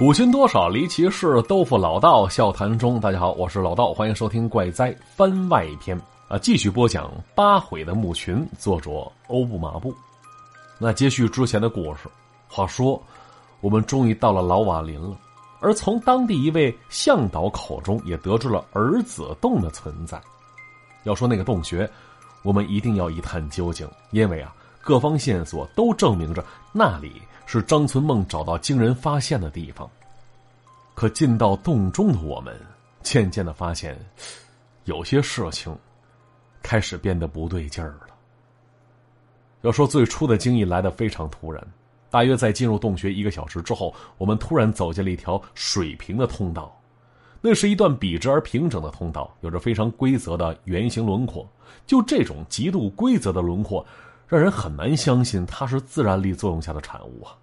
古今多少离奇事，豆腐老道笑谈中。大家好，我是老道，欢迎收听《怪哉番外篇》啊，继续播讲八悔的墓群，作者欧布马布。那接续之前的故事，话说我们终于到了老瓦林了，而从当地一位向导口中也得知了儿子洞的存在。要说那个洞穴，我们一定要一探究竟，因为啊，各方线索都证明着那里。是张存梦找到惊人发现的地方。可进到洞中的我们，渐渐的发现，有些事情开始变得不对劲儿了。要说最初的惊异来的非常突然，大约在进入洞穴一个小时之后，我们突然走进了一条水平的通道。那是一段笔直而平整的通道，有着非常规则的圆形轮廓。就这种极度规则的轮廓。让人很难相信它是自然力作用下的产物啊！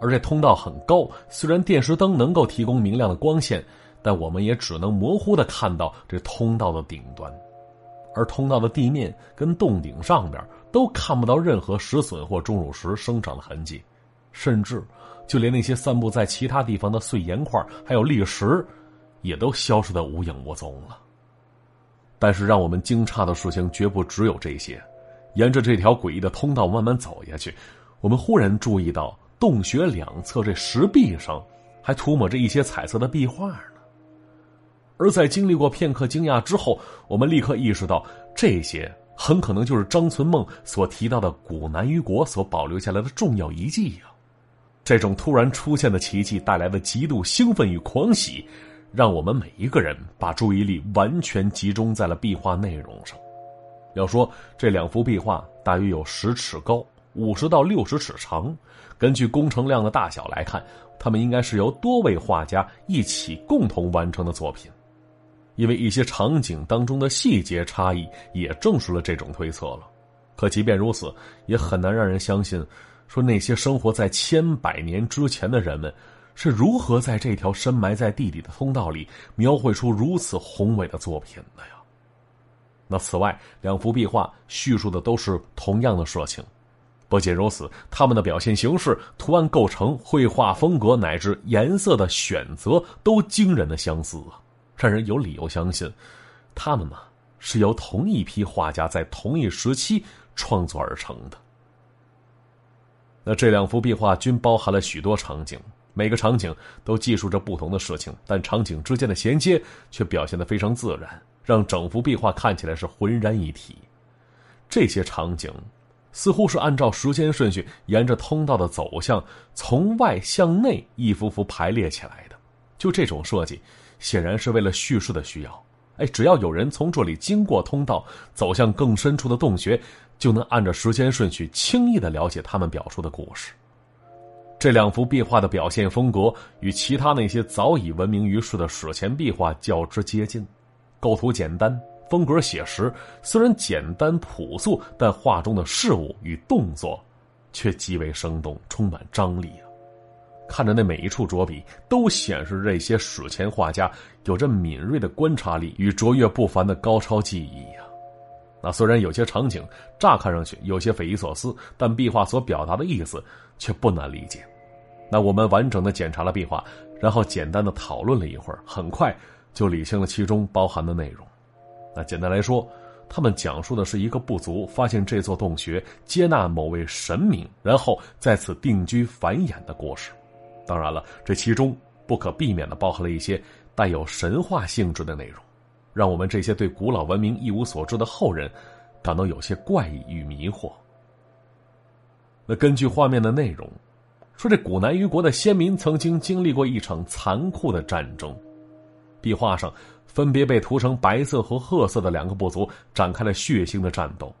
而这通道很高，虽然电视灯能够提供明亮的光线，但我们也只能模糊的看到这通道的顶端，而通道的地面跟洞顶上边都看不到任何石笋或钟乳石生长的痕迹，甚至就连那些散布在其他地方的碎岩块还有砾石，也都消失的无影无踪了。但是让我们惊诧的事情绝不只有这些。沿着这条诡异的通道慢慢走下去，我们忽然注意到洞穴两侧这石壁上还涂抹着一些彩色的壁画呢。而在经历过片刻惊讶之后，我们立刻意识到，这些很可能就是张存梦所提到的古南虞国所保留下来的重要遗迹呀。这种突然出现的奇迹带来的极度兴奋与狂喜，让我们每一个人把注意力完全集中在了壁画内容上。要说这两幅壁画大约有十尺高，五十到六十尺长。根据工程量的大小来看，它们应该是由多位画家一起共同完成的作品。因为一些场景当中的细节差异，也证实了这种推测了。可即便如此，也很难让人相信，说那些生活在千百年之前的人们，是如何在这条深埋在地底的通道里，描绘出如此宏伟的作品的呀？那此外，两幅壁画叙述的都是同样的事情，不仅如此，他们的表现形式、图案构成、绘画风格乃至颜色的选择都惊人的相似啊，让人有理由相信，他们嘛是由同一批画家在同一时期创作而成的。那这两幅壁画均包含了许多场景，每个场景都记述着不同的事情，但场景之间的衔接却表现得非常自然。让整幅壁画看起来是浑然一体。这些场景似乎是按照时间顺序，沿着通道的走向，从外向内一幅幅排列起来的。就这种设计，显然是为了叙事的需要。哎，只要有人从这里经过通道，走向更深处的洞穴，就能按照时间顺序轻易的了解他们表述的故事。这两幅壁画的表现风格与其他那些早已闻名于世的史前壁画较之接近。构图简单，风格写实。虽然简单朴素，但画中的事物与动作却极为生动，充满张力啊！看着那每一处着笔，都显示这些史前画家有着敏锐的观察力与卓越不凡的高超技艺呀。那虽然有些场景乍看上去有些匪夷所思，但壁画所表达的意思却不难理解。那我们完整的检查了壁画，然后简单的讨论了一会儿，很快。就理清了其中包含的内容。那简单来说，他们讲述的是一个部族发现这座洞穴，接纳某位神明，然后在此定居繁衍的故事。当然了，这其中不可避免的包含了一些带有神话性质的内容，让我们这些对古老文明一无所知的后人感到有些怪异与迷惑。那根据画面的内容，说这古南虞国的先民曾经经历过一场残酷的战争。壁画上分别被涂成白色和褐色的两个部族展开了血腥的战斗，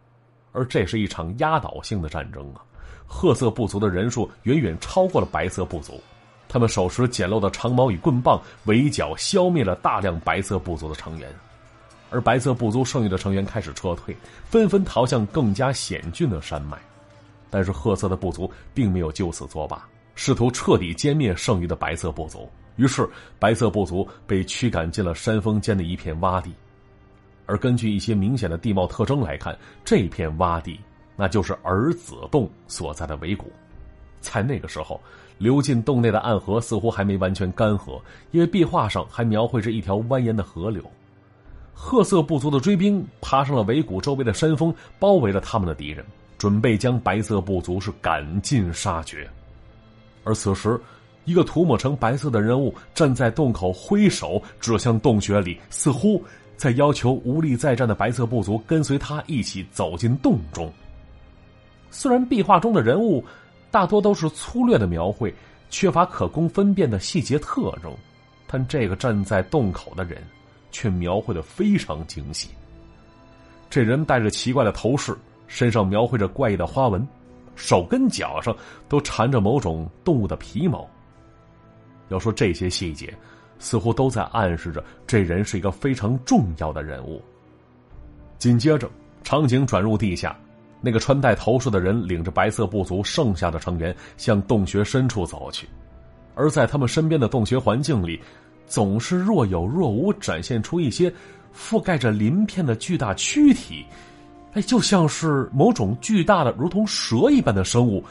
而这是一场压倒性的战争啊！褐色部族的人数远远超过了白色部族，他们手持简陋的长矛与棍棒，围剿消灭了大量白色部族的成员，而白色部族剩余的成员开始撤退，纷纷逃向更加险峻的山脉，但是褐色的部族并没有就此作罢，试图彻底歼灭剩余的白色部族。于是，白色部族被驱赶进了山峰间的一片洼地，而根据一些明显的地貌特征来看，这片洼地那就是儿子洞所在的尾谷。在那个时候，流进洞内的暗河似乎还没完全干涸，因为壁画上还描绘着一条蜿蜒的河流。褐色部族的追兵爬上了尾谷周围的山峰，包围了他们的敌人，准备将白色部族是赶尽杀绝。而此时，一个涂抹成白色的人物站在洞口，挥手指向洞穴里，似乎在要求无力再战的白色部族跟随他一起走进洞中。虽然壁画中的人物大多都是粗略的描绘，缺乏可供分辨的细节特征，但这个站在洞口的人。却描绘的非常精细。这人戴着奇怪的头饰，身上描绘着怪异的花纹，手跟脚上都缠着某种动物的皮毛。要说这些细节，似乎都在暗示着这人是一个非常重要的人物。紧接着，场景转入地下，那个穿戴头饰的人领着白色部族剩下的成员向洞穴深处走去，而在他们身边的洞穴环境里。总是若有若无展现出一些覆盖着鳞片的巨大躯体，哎，就像是某种巨大的如同蛇一般的生物，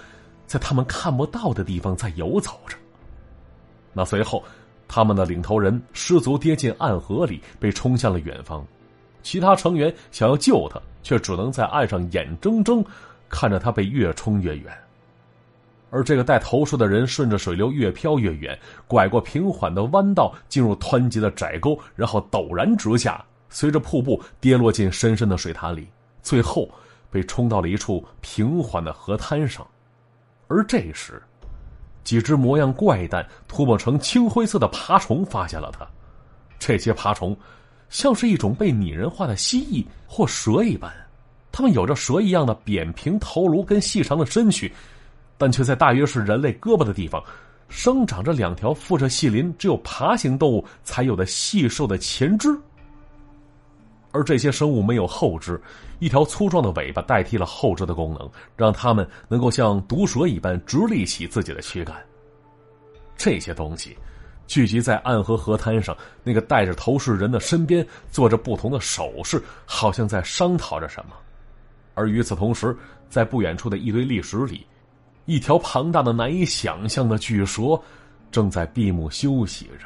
在他们看不到的地方在游走着。那随后，他们的领头人失足跌进暗河里，被冲向了远方。其他成员想要救他，却只能在岸上眼睁睁看着他被越冲越远。而这个带头饰的人顺着水流越飘越远，拐过平缓的弯道，进入湍急的窄沟，然后陡然直下，随着瀑布跌落进深深的水潭里，最后被冲到了一处平缓的河滩上。而这时，几只模样怪诞、涂抹成青灰色的爬虫发现了他。这些爬虫像是一种被拟人化的蜥蜴或蛇一般，它们有着蛇一样的扁平头颅跟细长的身躯。但却在大约是人类胳膊的地方，生长着两条附着细鳞、只有爬行动物才有的细瘦的前肢。而这些生物没有后肢，一条粗壮的尾巴代替了后肢的功能，让它们能够像毒蛇一般直立起自己的躯干。这些东西聚集在暗河河滩上，那个戴着头饰人的身边做着不同的手势，好像在商讨着什么。而与此同时，在不远处的一堆砾石里。一条庞大的、难以想象的巨蛇，正在闭目休息着。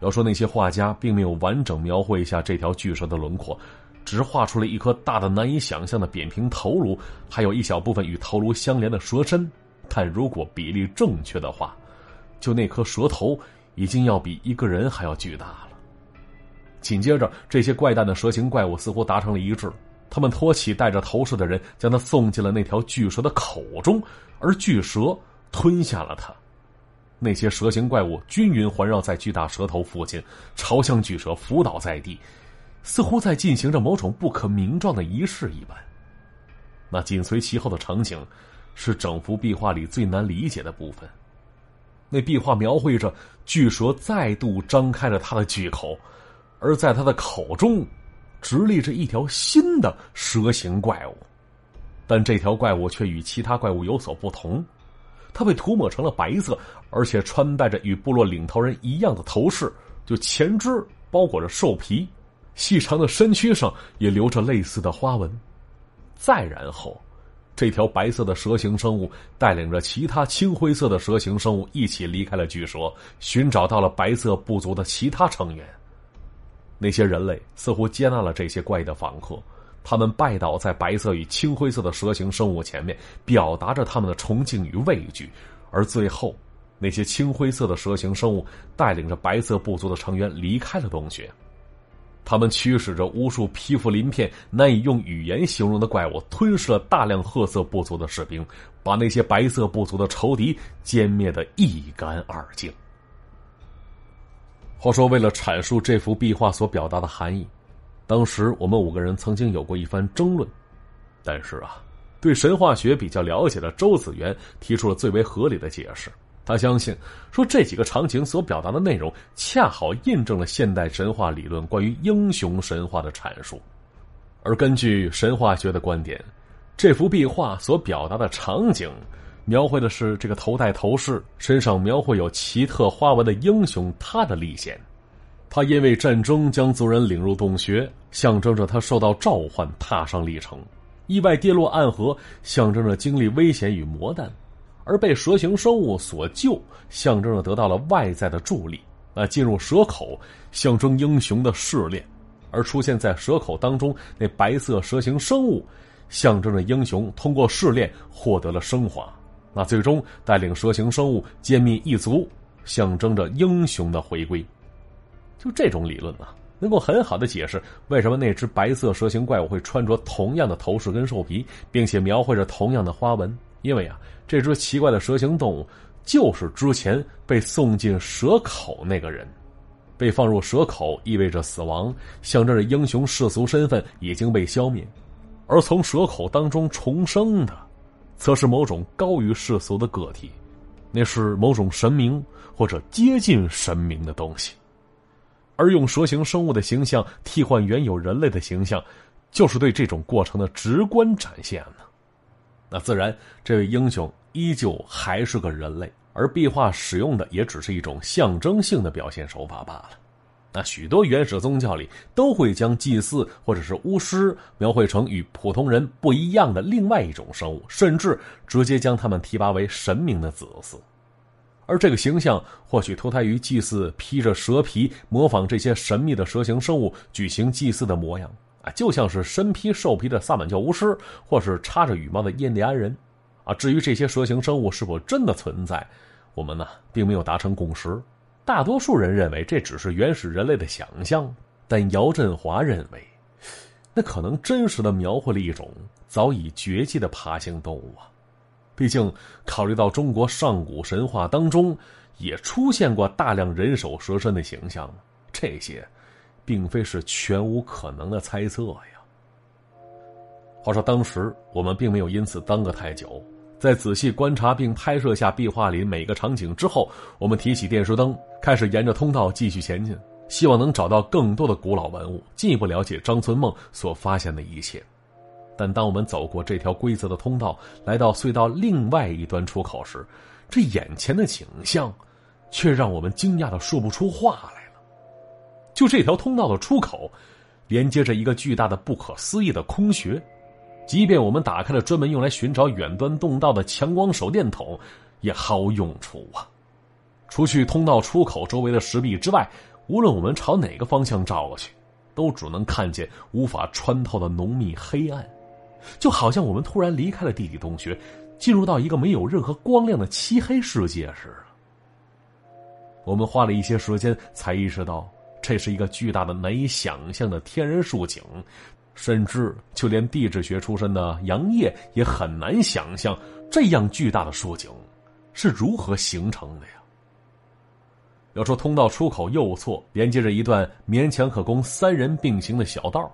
要说那些画家并没有完整描绘一下这条巨蛇的轮廓，只画出了一颗大的、难以想象的扁平头颅，还有一小部分与头颅相连的蛇身。但如果比例正确的话，就那颗蛇头已经要比一个人还要巨大了。紧接着，这些怪诞的蛇形怪物似乎达成了一致。他们托起戴着头饰的人，将他送进了那条巨蛇的口中，而巨蛇吞下了他。那些蛇形怪物均匀环绕在巨大蛇头附近，朝向巨蛇伏倒在地，似乎在进行着某种不可名状的仪式一般。那紧随其后的场景，是整幅壁画里最难理解的部分。那壁画描绘着巨蛇再度张开了它的巨口，而在它的口中。直立着一条新的蛇形怪物，但这条怪物却与其他怪物有所不同，它被涂抹成了白色，而且穿戴着与部落领头人一样的头饰，就前肢包裹着兽皮，细长的身躯上也留着类似的花纹。再然后，这条白色的蛇形生物带领着其他青灰色的蛇形生物一起离开了巨蛇，寻找到了白色部族的其他成员。那些人类似乎接纳了这些怪异的访客，他们拜倒在白色与青灰色的蛇形生物前面，表达着他们的崇敬与畏惧。而最后，那些青灰色的蛇形生物带领着白色部族的成员离开了洞穴。他们驱使着无数皮肤鳞片、难以用语言形容的怪物，吞噬了大量褐色部族的士兵，把那些白色部族的仇敌歼灭的一干二净。话说，为了阐述这幅壁画所表达的含义，当时我们五个人曾经有过一番争论。但是啊，对神话学比较了解的周子元提出了最为合理的解释。他相信，说这几个场景所表达的内容，恰好印证了现代神话理论关于英雄神话的阐述。而根据神话学的观点，这幅壁画所表达的场景。描绘的是这个头戴头饰、身上描绘有奇特花纹的英雄他的历险。他因为战争将族人领入洞穴，象征着他受到召唤踏上历程；意外跌落暗河，象征着经历危险与磨难；而被蛇形生物所救，象征着得到了外在的助力。啊，进入蛇口，象征英雄的试炼；而出现在蛇口当中那白色蛇形生物，象征着英雄通过试炼获得了升华。那最终带领蛇形生物歼灭异族，象征着英雄的回归。就这种理论啊，能够很好的解释为什么那只白色蛇形怪物会穿着同样的头饰跟兽皮，并且描绘着同样的花纹。因为啊，这只奇怪的蛇形动物。就是之前被送进蛇口那个人，被放入蛇口意味着死亡，象征着英雄世俗身份已经被消灭；而从蛇口当中重生的，则是某种高于世俗的个体，那是某种神明或者接近神明的东西。而用蛇形生物的形象替换原有人类的形象，就是对这种过程的直观展现呢。那自然，这位英雄。依旧还是个人类，而壁画使用的也只是一种象征性的表现手法罢了。那许多原始宗教里都会将祭祀或者是巫师描绘成与普通人不一样的另外一种生物，甚至直接将他们提拔为神明的子嗣。而这个形象或许脱胎于祭祀披着蛇皮，模仿这些神秘的蛇形生物举行祭祀的模样啊，就像是身披兽皮的萨满教巫师，或是插着羽毛的印第安人。啊，至于这些蛇形生物是否真的存在，我们呢并没有达成共识。大多数人认为这只是原始人类的想象，但姚振华认为，那可能真实的描绘了一种早已绝迹的爬行动物啊。毕竟，考虑到中国上古神话当中也出现过大量人首蛇身的形象，这些并非是全无可能的猜测呀。话说，当时我们并没有因此耽搁太久。在仔细观察并拍摄下壁画里每个场景之后，我们提起电视灯，开始沿着通道继续前进，希望能找到更多的古老文物，进一步了解张存梦所发现的一切。但当我们走过这条规则的通道，来到隧道另外一端出口时，这眼前的景象，却让我们惊讶的说不出话来了。就这条通道的出口，连接着一个巨大的、不可思议的空穴。即便我们打开了专门用来寻找远端洞道的强光手电筒，也毫无用处啊！除去通道出口周围的石壁之外，无论我们朝哪个方向照过去，都只能看见无法穿透的浓密黑暗，就好像我们突然离开了地理洞穴，进入到一个没有任何光亮的漆黑世界似的。我们花了一些时间才意识到，这是一个巨大的、难以想象的天然竖井。甚至就连地质学出身的杨业也很难想象，这样巨大的竖井是如何形成的呀？要说通道出口右侧连接着一段勉强可供三人并行的小道，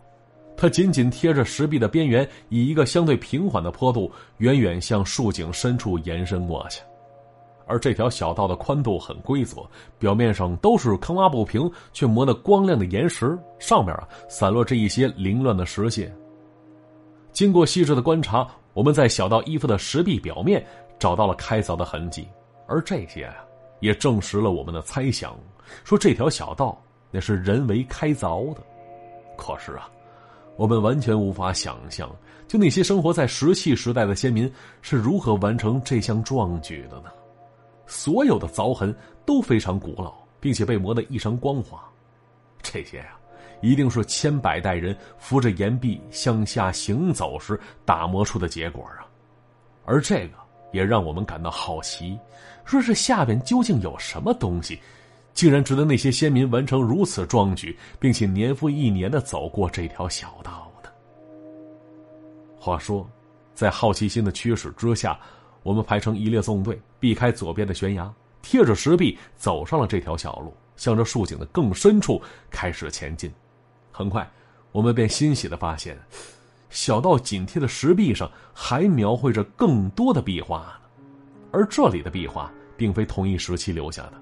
它紧紧贴着石壁的边缘，以一个相对平缓的坡度，远远向竖井深处延伸过去。而这条小道的宽度很规则，表面上都是坑洼不平却磨得光亮的岩石，上面啊散落着一些凌乱的石屑。经过细致的观察，我们在小道依附的石壁表面找到了开凿的痕迹，而这些啊也证实了我们的猜想，说这条小道那是人为开凿的。可是啊，我们完全无法想象，就那些生活在石器时代的先民是如何完成这项壮举的呢？所有的凿痕都非常古老，并且被磨得异常光滑。这些呀，一定是千百代人扶着岩壁向下行走时打磨出的结果啊！而这个也让我们感到好奇：说是下边究竟有什么东西，竟然值得那些先民完成如此壮举，并且年复一年的走过这条小道呢？话说，在好奇心的驱使之下。我们排成一列纵队，避开左边的悬崖，贴着石壁走上了这条小路，向着竖井的更深处开始前进。很快，我们便欣喜的发现，小道紧贴的石壁上还描绘着更多的壁画呢。而这里的壁画并非同一时期留下的。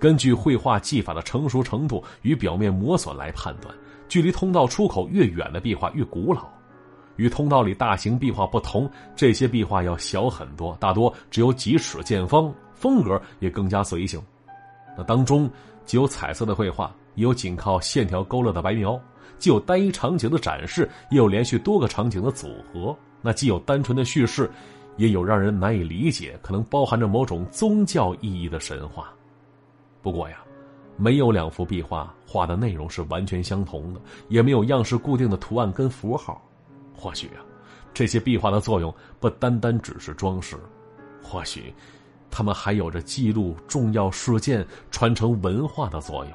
根据绘画技法的成熟程度与表面磨损来判断，距离通道出口越远的壁画越古老。与通道里大型壁画不同，这些壁画要小很多，大多只有几尺见方，风格也更加随性。那当中既有彩色的绘画，也有仅靠线条勾勒的白描；既有单一场景的展示，也有连续多个场景的组合。那既有单纯的叙事，也有让人难以理解、可能包含着某种宗教意义的神话。不过呀，没有两幅壁画画的内容是完全相同的，也没有样式固定的图案跟符号。或许啊，这些壁画的作用不单单只是装饰，或许，它们还有着记录重要事件、传承文化的作用。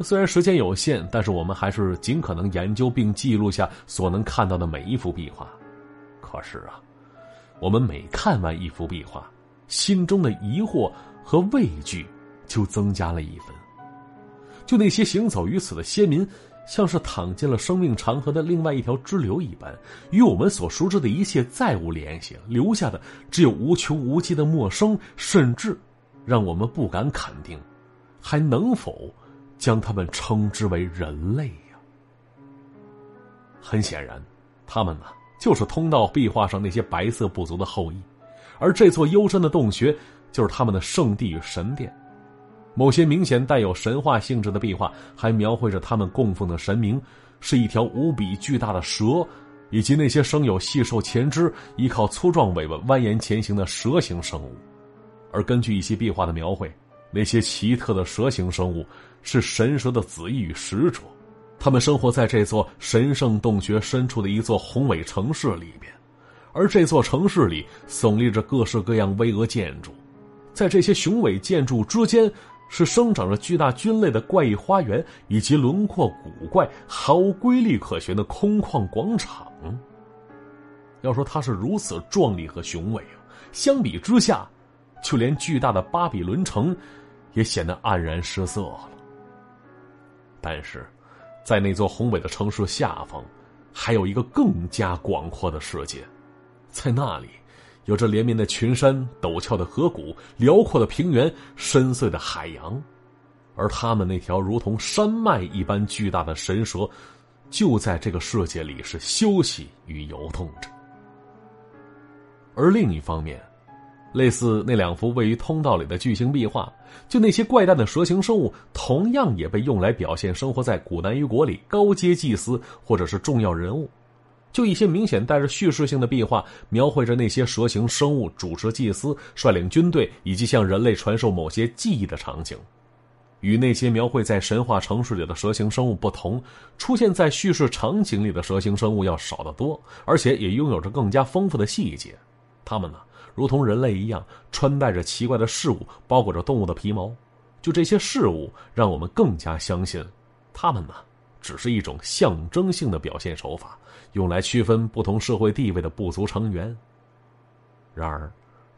虽然时间有限，但是我们还是尽可能研究并记录下所能看到的每一幅壁画。可是啊，我们每看完一幅壁画，心中的疑惑和畏惧就增加了一分。就那些行走于此的先民，像是躺进了生命长河的另外一条支流一般，与我们所熟知的一切再无联系，留下的只有无穷无尽的陌生，甚至让我们不敢肯定，还能否。将他们称之为人类呀。很显然，他们呢就是通道壁画上那些白色部族的后裔，而这座幽深的洞穴就是他们的圣地与神殿。某些明显带有神话性质的壁画还描绘着他们供奉的神明是一条无比巨大的蛇，以及那些生有细瘦前肢、依靠粗壮尾巴蜿蜒前行的蛇形生物。而根据一些壁画的描绘。那些奇特的蛇形生物是神蛇的子裔与使者，他们生活在这座神圣洞穴深处的一座宏伟城市里边，而这座城市里耸立着各式各样巍峨建筑，在这些雄伟建筑之间，是生长着巨大菌类的怪异花园，以及轮廓古怪、毫无规律可循的空旷广场。要说它是如此壮丽和雄伟啊，相比之下，就连巨大的巴比伦城。也显得黯然失色了。但是，在那座宏伟的城市下方，还有一个更加广阔的世界，在那里，有着连绵的群山、陡峭的河谷、辽阔的平原、深邃的海洋，而他们那条如同山脉一般巨大的神蛇，就在这个世界里是休息与游动着。而另一方面，类似那两幅位于通道里的巨型壁画，就那些怪诞的蛇形生物，同样也被用来表现生活在古南鱼国里高阶祭司或者是重要人物。就一些明显带着叙事性的壁画，描绘着那些蛇形生物主持祭司、率领军队以及向人类传授某些技艺的场景。与那些描绘在神话城市里的蛇形生物不同，出现在叙事场景里的蛇形生物要少得多，而且也拥有着更加丰富的细节。它们呢？如同人类一样，穿戴着奇怪的事物，包裹着动物的皮毛。就这些事物，让我们更加相信，它们呢，只是一种象征性的表现手法，用来区分不同社会地位的部族成员。然而，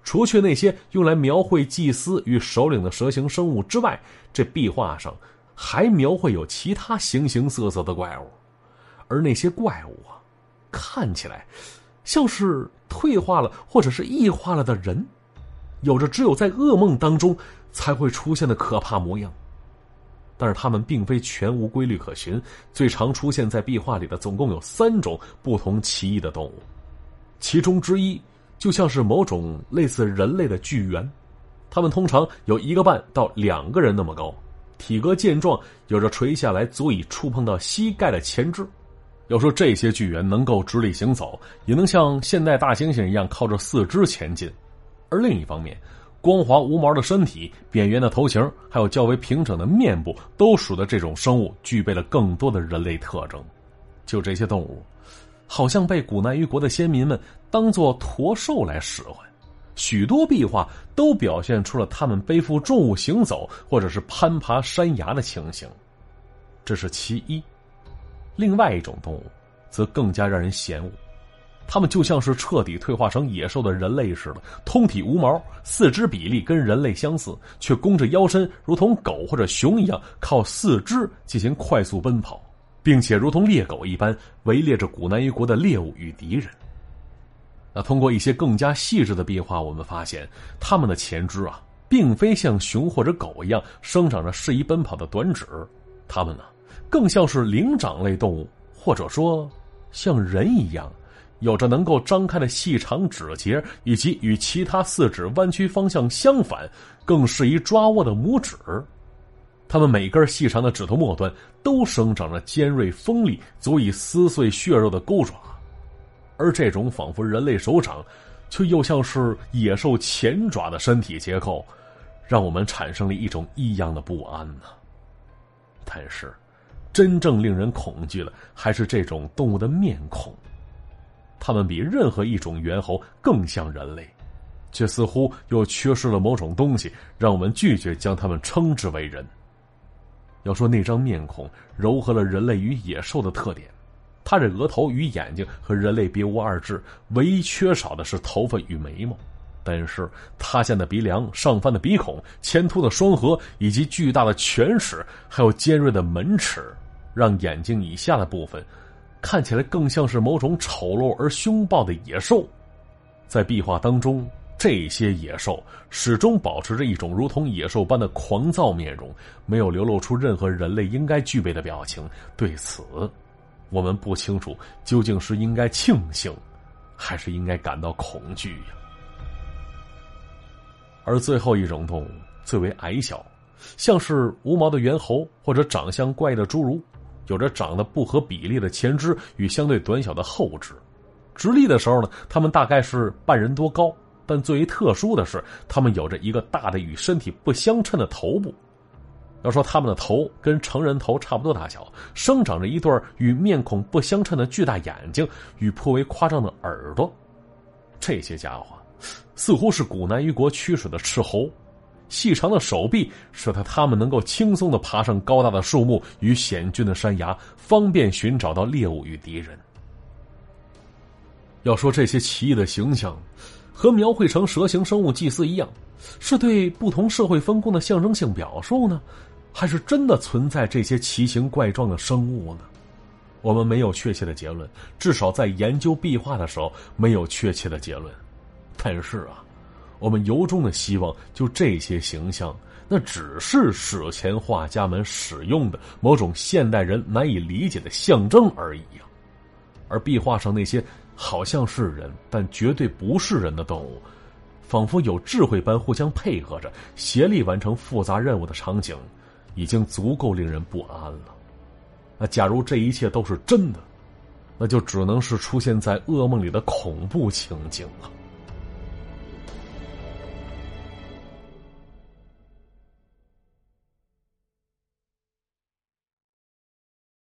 除去那些用来描绘祭司与首领的蛇形生物之外，这壁画上还描绘有其他形形色色的怪物，而那些怪物啊，看起来。像是退化了或者是异化了的人，有着只有在噩梦当中才会出现的可怕模样。但是它们并非全无规律可循，最常出现在壁画里的总共有三种不同奇异的动物，其中之一就像是某种类似人类的巨猿，它们通常有一个半到两个人那么高，体格健壮，有着垂下来足以触碰到膝盖的前肢。要说这些巨猿能够直立行走，也能像现代大猩猩一样靠着四肢前进，而另一方面，光滑无毛的身体、扁圆的头型，还有较为平整的面部，都使得这种生物具备了更多的人类特征。就这些动物，好像被古南于国的先民们当作驼兽来使唤，许多壁画都表现出了他们背负重物行走，或者是攀爬山崖的情形。这是其一。另外一种动物，则更加让人嫌恶。它们就像是彻底退化成野兽的人类似的，通体无毛，四肢比例跟人类相似，却弓着腰身，如同狗或者熊一样，靠四肢进行快速奔跑，并且如同猎狗一般围猎着古南于国的猎物与敌人。那通过一些更加细致的壁画，我们发现它们的前肢啊，并非像熊或者狗一样生长着适宜奔跑的短指，它们呢？更像是灵长类动物，或者说像人一样，有着能够张开的细长指节，以及与其他四指弯曲方向相反、更适宜抓握的拇指。它们每根细长的指头末端都生长着尖锐锋利、足以撕碎血肉的钩爪，而这种仿佛人类手掌却又像是野兽前爪的身体结构，让我们产生了一种异样的不安呢。但是，真正令人恐惧的还是这种动物的面孔，它们比任何一种猿猴更像人类，却似乎又缺失了某种东西，让我们拒绝将它们称之为人。要说那张面孔糅合了人类与野兽的特点，它这额头与眼睛和人类别无二致，唯一缺少的是头发与眉毛。但是塌陷的鼻梁、上翻的鼻孔、前凸的双颌，以及巨大的犬齿，还有尖锐的门齿，让眼睛以下的部分看起来更像是某种丑陋而凶暴的野兽。在壁画当中。这些野兽始终保持着一种如同野兽般的狂躁面容，没有流露出任何人类应该具备的表情。对此，我们不清楚究竟是应该庆幸，还是应该感到恐惧呀。而最后一种动物最为矮小，像是无毛的猿猴或者长相怪异的侏儒，有着长得不合比例的前肢与相对短小的后肢。直立的时候呢，它们大概是半人多高。但最为特殊的是，他们有着一个大的与身体不相称的头部。要说他们的头跟成人头差不多大小，生长着一对与面孔不相称的巨大眼睛与颇为夸张的耳朵。这些家伙似乎是古南虞国驱使的斥候，细长的手臂使得他们能够轻松的爬上高大的树木与险峻的山崖，方便寻找到猎物与敌人。要说这些奇异的形象。和描绘成蛇形生物祭祀一样，是对不同社会分工的象征性表述呢，还是真的存在这些奇形怪状的生物呢？我们没有确切的结论，至少在研究壁画的时候没有确切的结论。但是啊，我们由衷的希望，就这些形象，那只是史前画家们使用的某种现代人难以理解的象征而已啊。而壁画上那些。好像是人，但绝对不是人的动物，仿佛有智慧般互相配合着，协力完成复杂任务的场景，已经足够令人不安了。那假如这一切都是真的，那就只能是出现在噩梦里的恐怖情景了。